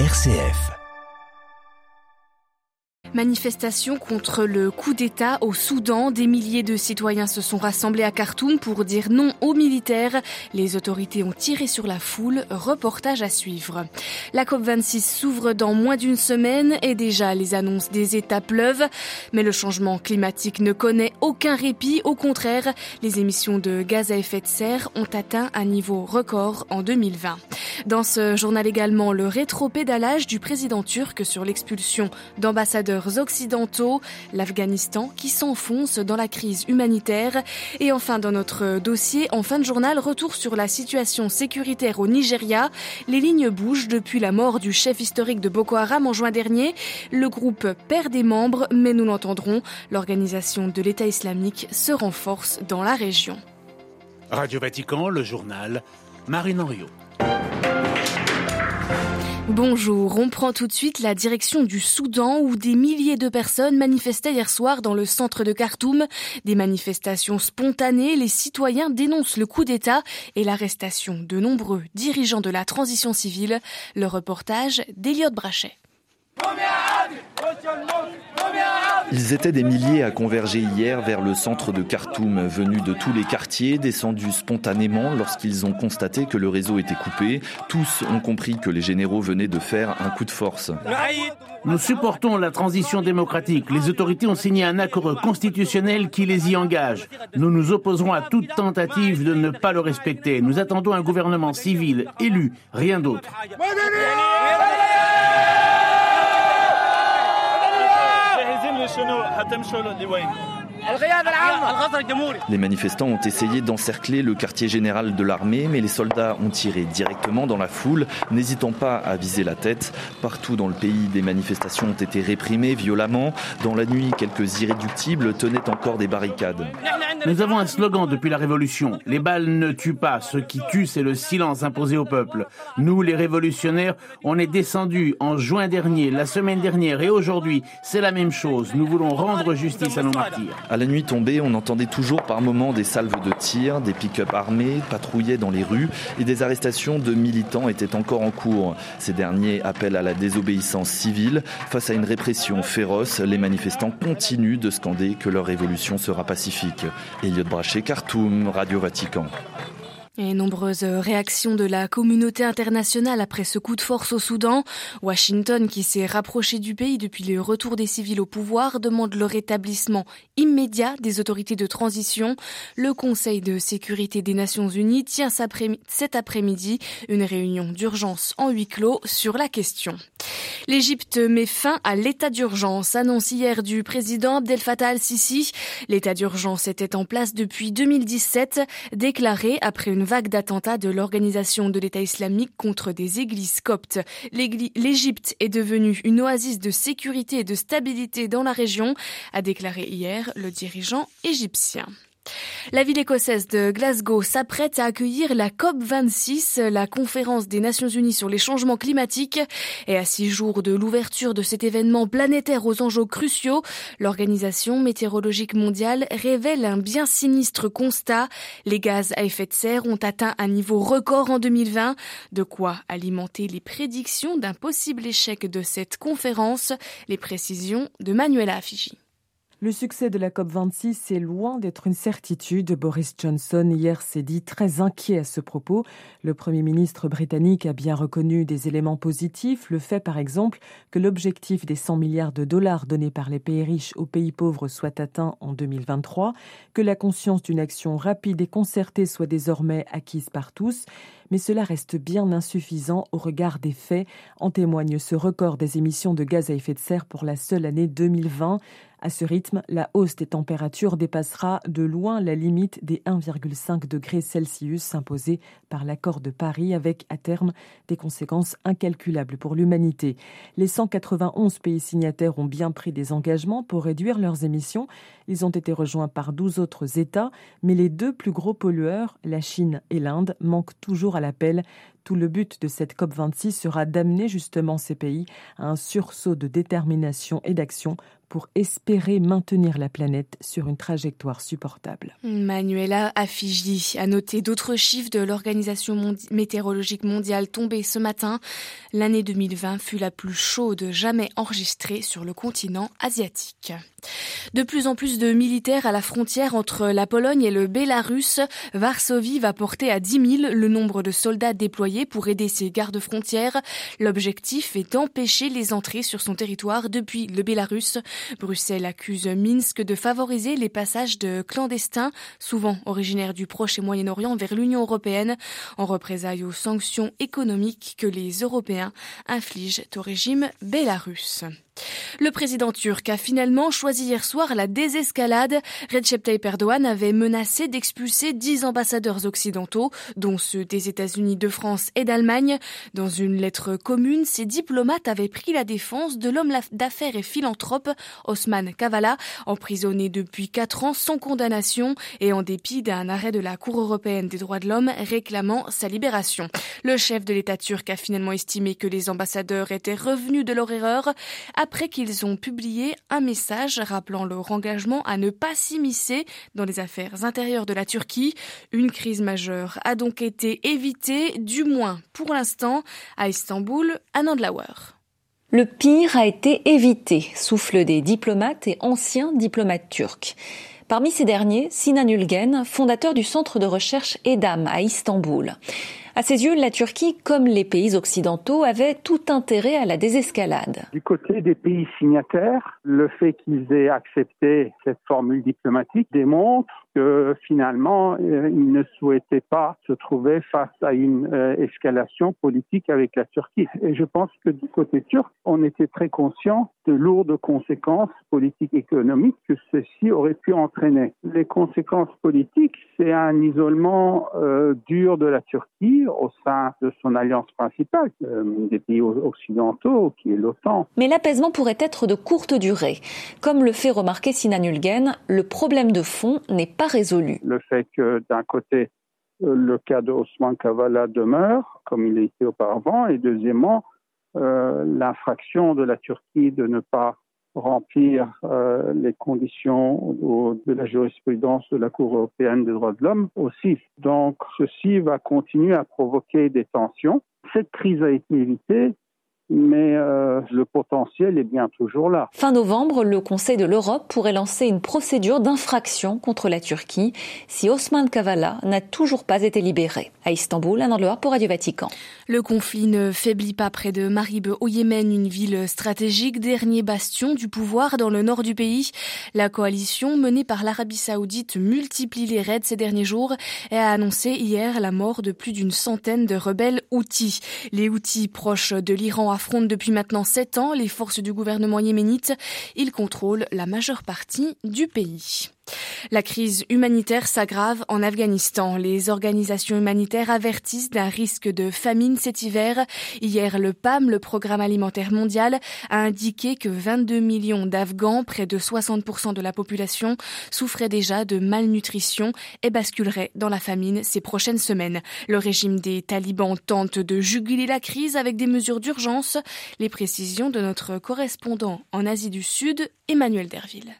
RCF. Manifestation contre le coup d'État au Soudan. Des milliers de citoyens se sont rassemblés à Khartoum pour dire non aux militaires. Les autorités ont tiré sur la foule. Reportage à suivre. La COP26 s'ouvre dans moins d'une semaine et déjà les annonces des États pleuvent. Mais le changement climatique ne connaît aucun répit. Au contraire, les émissions de gaz à effet de serre ont atteint un niveau record en 2020. Dans ce journal également, le rétro-pédalage du président turc sur l'expulsion d'ambassadeurs occidentaux, l'Afghanistan qui s'enfonce dans la crise humanitaire et enfin dans notre dossier, en fin de journal, retour sur la situation sécuritaire au Nigeria. Les lignes bougent depuis la mort du chef historique de Boko Haram en juin dernier. Le groupe perd des membres, mais nous l'entendrons, l'organisation de l'État islamique se renforce dans la région. Radio Vatican, le journal, Marine Henriot. Bonjour, on prend tout de suite la direction du Soudan où des milliers de personnes manifestaient hier soir dans le centre de Khartoum. Des manifestations spontanées, les citoyens dénoncent le coup d'État et l'arrestation de nombreux dirigeants de la transition civile. Le reportage d'Eliott Brachet. Ils étaient des milliers à converger hier vers le centre de Khartoum, venus de tous les quartiers, descendus spontanément lorsqu'ils ont constaté que le réseau était coupé. Tous ont compris que les généraux venaient de faire un coup de force. Nous supportons la transition démocratique. Les autorités ont signé un accord constitutionnel qui les y engage. Nous nous opposerons à toute tentative de ne pas le respecter. Nous attendons un gouvernement civil élu, rien d'autre. شنو حتمشوا لوين؟ Les manifestants ont essayé d'encercler le quartier général de l'armée, mais les soldats ont tiré directement dans la foule, n'hésitant pas à viser la tête. Partout dans le pays, des manifestations ont été réprimées violemment. Dans la nuit, quelques irréductibles tenaient encore des barricades. Nous avons un slogan depuis la Révolution. Les balles ne tuent pas. Ce qui tue, c'est le silence imposé au peuple. Nous, les révolutionnaires, on est descendus en juin dernier, la semaine dernière et aujourd'hui. C'est la même chose. Nous voulons rendre justice à nos martyrs. À la nuit tombée, on entendait toujours par moments des salves de tir, des pick-up armés patrouillaient dans les rues et des arrestations de militants étaient encore en cours. Ces derniers appellent à la désobéissance civile. Face à une répression féroce, les manifestants continuent de scander que leur révolution sera pacifique. Elliot Brachet, Khartoum, Radio Vatican. Et nombreuses réactions de la communauté internationale après ce coup de force au Soudan. Washington, qui s'est rapproché du pays depuis le retour des civils au pouvoir, demande le rétablissement immédiat des autorités de transition. Le Conseil de sécurité des Nations Unies tient cet après-midi une réunion d'urgence en huis clos sur la question. L'Égypte met fin à l'état d'urgence, annonce hier du président Abdel Fattah al-Sisi. L'état d'urgence était en place depuis 2017, déclaré après une vague d'attentats de l'organisation de l'État islamique contre des églises coptes. L'Égypte est devenue une oasis de sécurité et de stabilité dans la région, a déclaré hier le dirigeant égyptien. La ville écossaise de Glasgow s'apprête à accueillir la COP26, la conférence des Nations Unies sur les changements climatiques. Et à six jours de l'ouverture de cet événement planétaire aux enjeux cruciaux, l'Organisation météorologique mondiale révèle un bien sinistre constat. Les gaz à effet de serre ont atteint un niveau record en 2020, de quoi alimenter les prédictions d'un possible échec de cette conférence. Les précisions de Manuela Fiji. Le succès de la COP26 est loin d'être une certitude. Boris Johnson hier s'est dit très inquiet à ce propos. Le Premier ministre britannique a bien reconnu des éléments positifs, le fait par exemple que l'objectif des 100 milliards de dollars donnés par les pays riches aux pays pauvres soit atteint en 2023, que la conscience d'une action rapide et concertée soit désormais acquise par tous, mais cela reste bien insuffisant au regard des faits. En témoigne ce record des émissions de gaz à effet de serre pour la seule année 2020. À ce rythme, la hausse des températures dépassera de loin la limite des 1,5 degrés Celsius imposée par l'accord de Paris avec à terme des conséquences incalculables pour l'humanité. Les 191 pays signataires ont bien pris des engagements pour réduire leurs émissions. Ils ont été rejoints par 12 autres États, mais les deux plus gros pollueurs, la Chine et l'Inde, manquent toujours à l'appel. Tout le but de cette COP26 sera d'amener justement ces pays à un sursaut de détermination et d'action pour espérer maintenir la planète sur une trajectoire supportable. Manuela Affigi a noté d'autres chiffres de l'Organisation météorologique mondiale tombés ce matin. L'année 2020 fut la plus chaude jamais enregistrée sur le continent asiatique. De plus en plus de militaires à la frontière entre la Pologne et le Bélarus, Varsovie va porter à 10 000 le nombre de soldats déployés pour aider ses gardes-frontières. L'objectif est d'empêcher les entrées sur son territoire depuis le Bélarus. Bruxelles accuse Minsk de favoriser les passages de clandestins, souvent originaires du Proche et Moyen-Orient, vers l'Union européenne, en représailles aux sanctions économiques que les Européens infligent au régime bélarus. Le président turc a finalement choisi hier soir la désescalade. Recep Tayyip Erdogan avait menacé d'expulser dix ambassadeurs occidentaux, dont ceux des États-Unis, de France et d'Allemagne. Dans une lettre commune, ces diplomates avaient pris la défense de l'homme d'affaires et philanthrope Osman Kavala, emprisonné depuis quatre ans sans condamnation et en dépit d'un arrêt de la Cour européenne des droits de l'homme réclamant sa libération. Le chef de l'État turc a finalement estimé que les ambassadeurs étaient revenus de leur erreur après qu'ils ont publié un message rappelant leur engagement à ne pas s'immiscer dans les affaires intérieures de la Turquie. Une crise majeure a donc été évitée, du moins pour l'instant, à Istanbul, à Nandlauer. Le pire a été évité, soufflent des diplomates et anciens diplomates turcs. Parmi ces derniers, Sinan Ulgen, fondateur du centre de recherche EDAM à Istanbul. À ses yeux, la Turquie, comme les pays occidentaux, avait tout intérêt à la désescalade. Du côté des pays signataires, le fait qu'ils aient accepté cette formule diplomatique démontre que finalement, euh, ils ne souhaitaient pas se trouver face à une euh, escalation politique avec la Turquie. Et je pense que du côté turc, on était très conscient de lourdes conséquences politiques et économiques que ceci aurait pu entraîner. Les conséquences politiques, c'est un isolement euh, dur de la Turquie au sein de son alliance principale, des pays occidentaux, qui est l'OTAN. Mais l'apaisement pourrait être de courte durée. Comme le fait remarquer Sinan Ulgen, le problème de fond n'est pas résolu. Le fait que d'un côté, euh, le cas de Osman Kavala demeure, comme il était auparavant, et deuxièmement, euh, l'infraction de la Turquie de ne pas remplir euh, les conditions de la jurisprudence de la Cour européenne des droits de l'homme aussi. Donc ceci va continuer à provoquer des tensions. Cette crise a été évitée mais euh, le potentiel est bien toujours là. Fin novembre, le Conseil de l'Europe pourrait lancer une procédure d'infraction contre la Turquie si Osman Kavala n'a toujours pas été libéré. À Istanbul, un Loire pour Radio Vatican. Le conflit ne faiblit pas près de Marib au Yémen, une ville stratégique, dernier bastion du pouvoir dans le nord du pays. La coalition menée par l'Arabie saoudite multiplie les raids ces derniers jours et a annoncé hier la mort de plus d'une centaine de rebelles Houthis. Les Houthis proches de l'Iran affrontent depuis maintenant sept ans les forces du gouvernement yéménite. Ils contrôlent la majeure partie du pays. La crise humanitaire s'aggrave en Afghanistan. Les organisations humanitaires avertissent d'un risque de famine cet hiver. Hier, le PAM, le Programme alimentaire mondial, a indiqué que 22 millions d'Afghans, près de 60% de la population, souffraient déjà de malnutrition et basculeraient dans la famine ces prochaines semaines. Le régime des talibans tente de juguler la crise avec des mesures d'urgence. Les précisions de notre correspondant en Asie du Sud, Emmanuel Derville.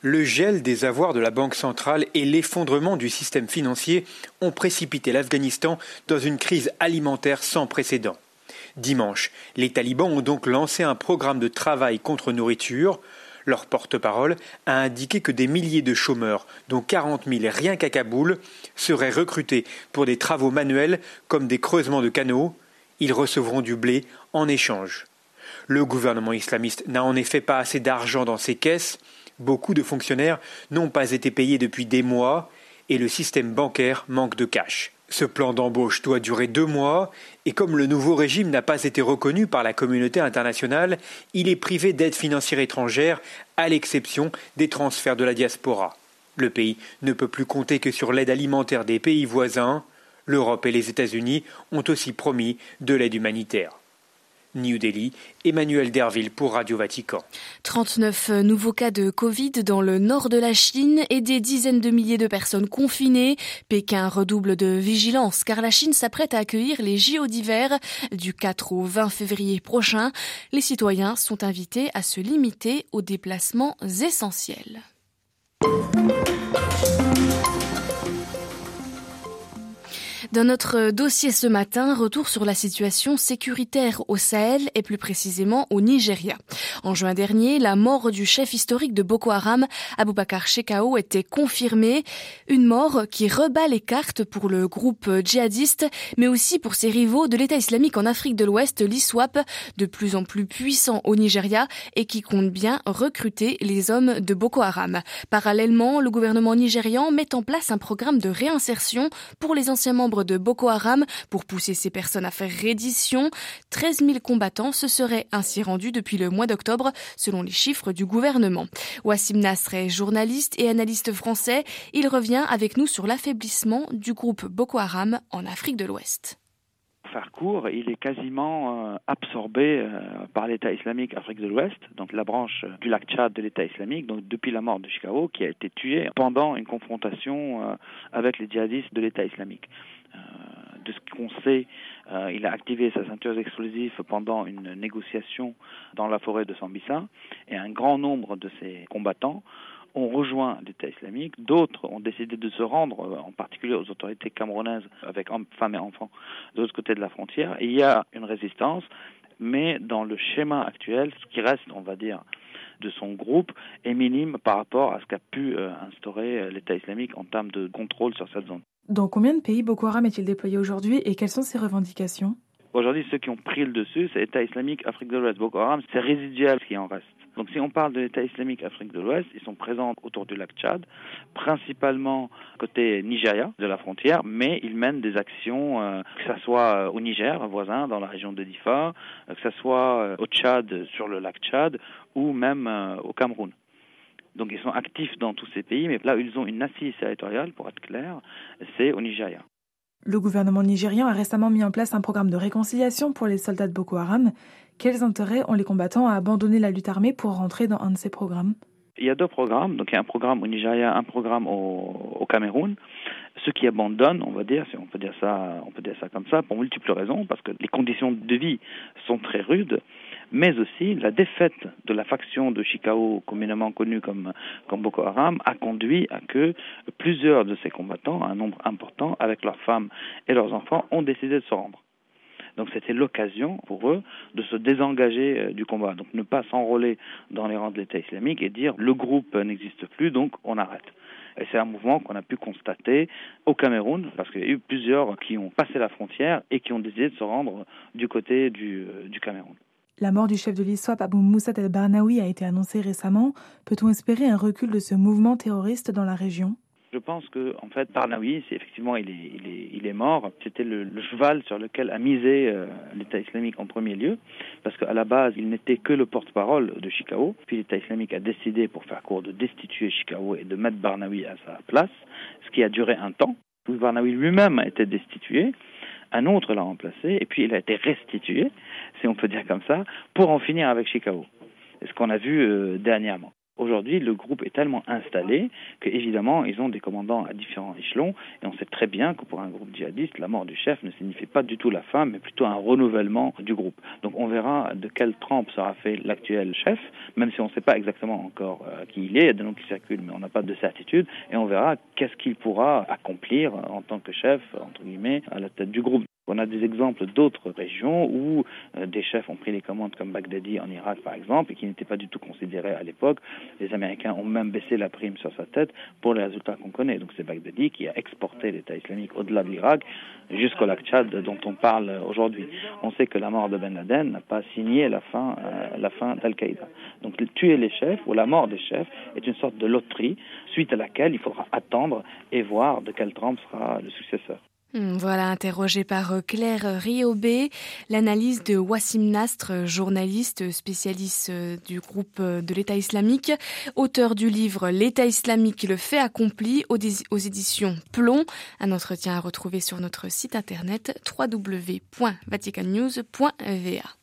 Le gel des avoirs de la Banque centrale et l'effondrement du système financier ont précipité l'Afghanistan dans une crise alimentaire sans précédent. Dimanche, les talibans ont donc lancé un programme de travail contre nourriture. Leur porte-parole a indiqué que des milliers de chômeurs, dont 40 000 rien qu'à Kaboul, seraient recrutés pour des travaux manuels comme des creusements de canaux. Ils recevront du blé en échange. Le gouvernement islamiste n'a en effet pas assez d'argent dans ses caisses Beaucoup de fonctionnaires n'ont pas été payés depuis des mois et le système bancaire manque de cash. Ce plan d'embauche doit durer deux mois et comme le nouveau régime n'a pas été reconnu par la communauté internationale, il est privé d'aide financière étrangère à l'exception des transferts de la diaspora. Le pays ne peut plus compter que sur l'aide alimentaire des pays voisins. L'Europe et les États-Unis ont aussi promis de l'aide humanitaire. New Delhi, Emmanuel Derville pour Radio Vatican. 39 nouveaux cas de Covid dans le nord de la Chine et des dizaines de milliers de personnes confinées. Pékin redouble de vigilance car la Chine s'apprête à accueillir les JO d'hiver du 4 au 20 février prochain. Les citoyens sont invités à se limiter aux déplacements essentiels. Dans notre dossier ce matin, retour sur la situation sécuritaire au Sahel et plus précisément au Nigeria. En juin dernier, la mort du chef historique de Boko Haram, Aboubakar Shekau, était confirmée. Une mort qui rebat les cartes pour le groupe djihadiste, mais aussi pour ses rivaux de l'État islamique en Afrique de l'Ouest, l'ISWAP, de plus en plus puissant au Nigeria et qui compte bien recruter les hommes de Boko Haram. Parallèlement, le gouvernement nigérian met en place un programme de réinsertion pour les anciens membres de Boko Haram pour pousser ces personnes à faire reddition. 13 000 combattants se seraient ainsi rendus depuis le mois d'octobre, selon les chiffres du gouvernement. Wassim Nasr est journaliste et analyste français. Il revient avec nous sur l'affaiblissement du groupe Boko Haram en Afrique de l'Ouest faire court, il est quasiment euh, absorbé euh, par l'État islamique Afrique de l'Ouest, donc la branche du lac Tchad de l'État islamique, donc depuis la mort de Chicago, qui a été tué pendant une confrontation euh, avec les djihadistes de l'État islamique. Euh, de ce qu'on sait, euh, il a activé sa ceinture explosive pendant une négociation dans la forêt de Sambisa et un grand nombre de ses combattants ont rejoint l'État islamique, d'autres ont décidé de se rendre, euh, en particulier aux autorités camerounaises, avec femmes et enfants, de l'autre côté de la frontière. il y a une résistance, mais dans le schéma actuel, ce qui reste, on va dire, de son groupe est minime par rapport à ce qu'a pu instaurer l'État islamique en termes de contrôle sur cette zone. Dans combien de pays Boko Haram est-il déployé aujourd'hui et quelles sont ses revendications? Aujourd'hui, ceux qui ont pris le dessus, c'est l'État islamique Afrique de l'Ouest. Boko Haram, c'est résiduel ce qui en reste. Donc si on parle de l'État islamique Afrique de l'Ouest, ils sont présents autour du lac Tchad, principalement côté Nigeria, de la frontière, mais ils mènent des actions, euh, que ce soit euh, au Niger, voisin, dans la région de Difa, euh, que ce soit au Tchad, sur le lac Tchad, ou même au Cameroun. Donc ils sont actifs dans tous ces pays, mais là où ils ont une assise territoriale, pour être clair, c'est au Nigeria. Le gouvernement nigérian a récemment mis en place un programme de réconciliation pour les soldats de Boko Haram. Quels intérêts ont les combattants à abandonner la lutte armée pour rentrer dans un de ces programmes? Il y a deux programmes, donc il y a un programme au Nigeria, un programme au, Cameroun. Ceux qui abandonnent, on va dire, si on peut dire ça, on peut dire ça comme ça, pour multiples raisons, parce que les conditions de vie sont très rudes mais aussi la défaite de la faction de Chicao, communément connue comme, comme Boko Haram, a conduit à que plusieurs de ces combattants, un nombre important, avec leurs femmes et leurs enfants, ont décidé de se rendre. Donc c'était l'occasion pour eux de se désengager euh, du combat, donc ne pas s'enrôler dans les rangs de l'État islamique et dire le groupe n'existe plus, donc on arrête. Et c'est un mouvement qu'on a pu constater au Cameroun, parce qu'il y a eu plusieurs qui ont passé la frontière et qui ont décidé de se rendre du côté du, euh, Cameroun. La mort du chef de l'ISWAP, Abou Moussa el-Barnaoui, a été annoncée récemment. Peut-on espérer un recul de ce mouvement terroriste dans la région? Je pense que, en fait, Barnaoui, c'est effectivement, il est, il est, il est mort. C'était le, cheval sur lequel a misé euh, l'État islamique en premier lieu, parce qu'à la base, il n'était que le porte-parole de Chicago. Puis l'État islamique a décidé, pour faire court, de destituer Chicago et de mettre Barnaoui à sa place, ce qui a duré un temps. Puis Barnaoui lui-même a été destitué un autre l'a remplacé, et puis il a été restitué, si on peut dire comme ça, pour en finir avec Chicago. C'est ce qu'on a vu euh, dernièrement. Aujourd'hui, le groupe est tellement installé qu'évidemment, ils ont des commandants à différents échelons. Et on sait très bien que pour un groupe djihadiste, la mort du chef ne signifie pas du tout la fin, mais plutôt un renouvellement du groupe. Donc on verra de quelle trempe sera fait l'actuel chef, même si on ne sait pas exactement encore euh, qui il est. Il y a des noms qui circulent, mais on n'a pas de certitude. Et on verra qu'est-ce qu'il pourra accomplir en tant que chef, entre guillemets, à la tête du groupe. On a des exemples d'autres régions où euh, des chefs ont pris les commandes comme Baghdadi en Irak par exemple et qui n'étaient pas du tout considérés à l'époque. Les Américains ont même baissé la prime sur sa tête pour les résultats qu'on connaît. Donc c'est Baghdadi qui a exporté l'État islamique au-delà de l'Irak jusqu'au lac Tchad dont on parle aujourd'hui. On sait que la mort de Ben Laden n'a pas signé la fin, euh, d'Al-Qaïda. Donc tuer les chefs ou la mort des chefs est une sorte de loterie suite à laquelle il faudra attendre et voir de quelle trempe sera le successeur. Hmm, voilà, interrogé par euh, Claire Riobé, l'analyse de Wassim Nastre, journaliste spécialiste euh, du groupe euh, de l'État islamique, auteur du livre L'État islamique, le fait accompli aux, éditions Plomb. Un entretien à retrouver sur notre site internet www.vaticannews.va.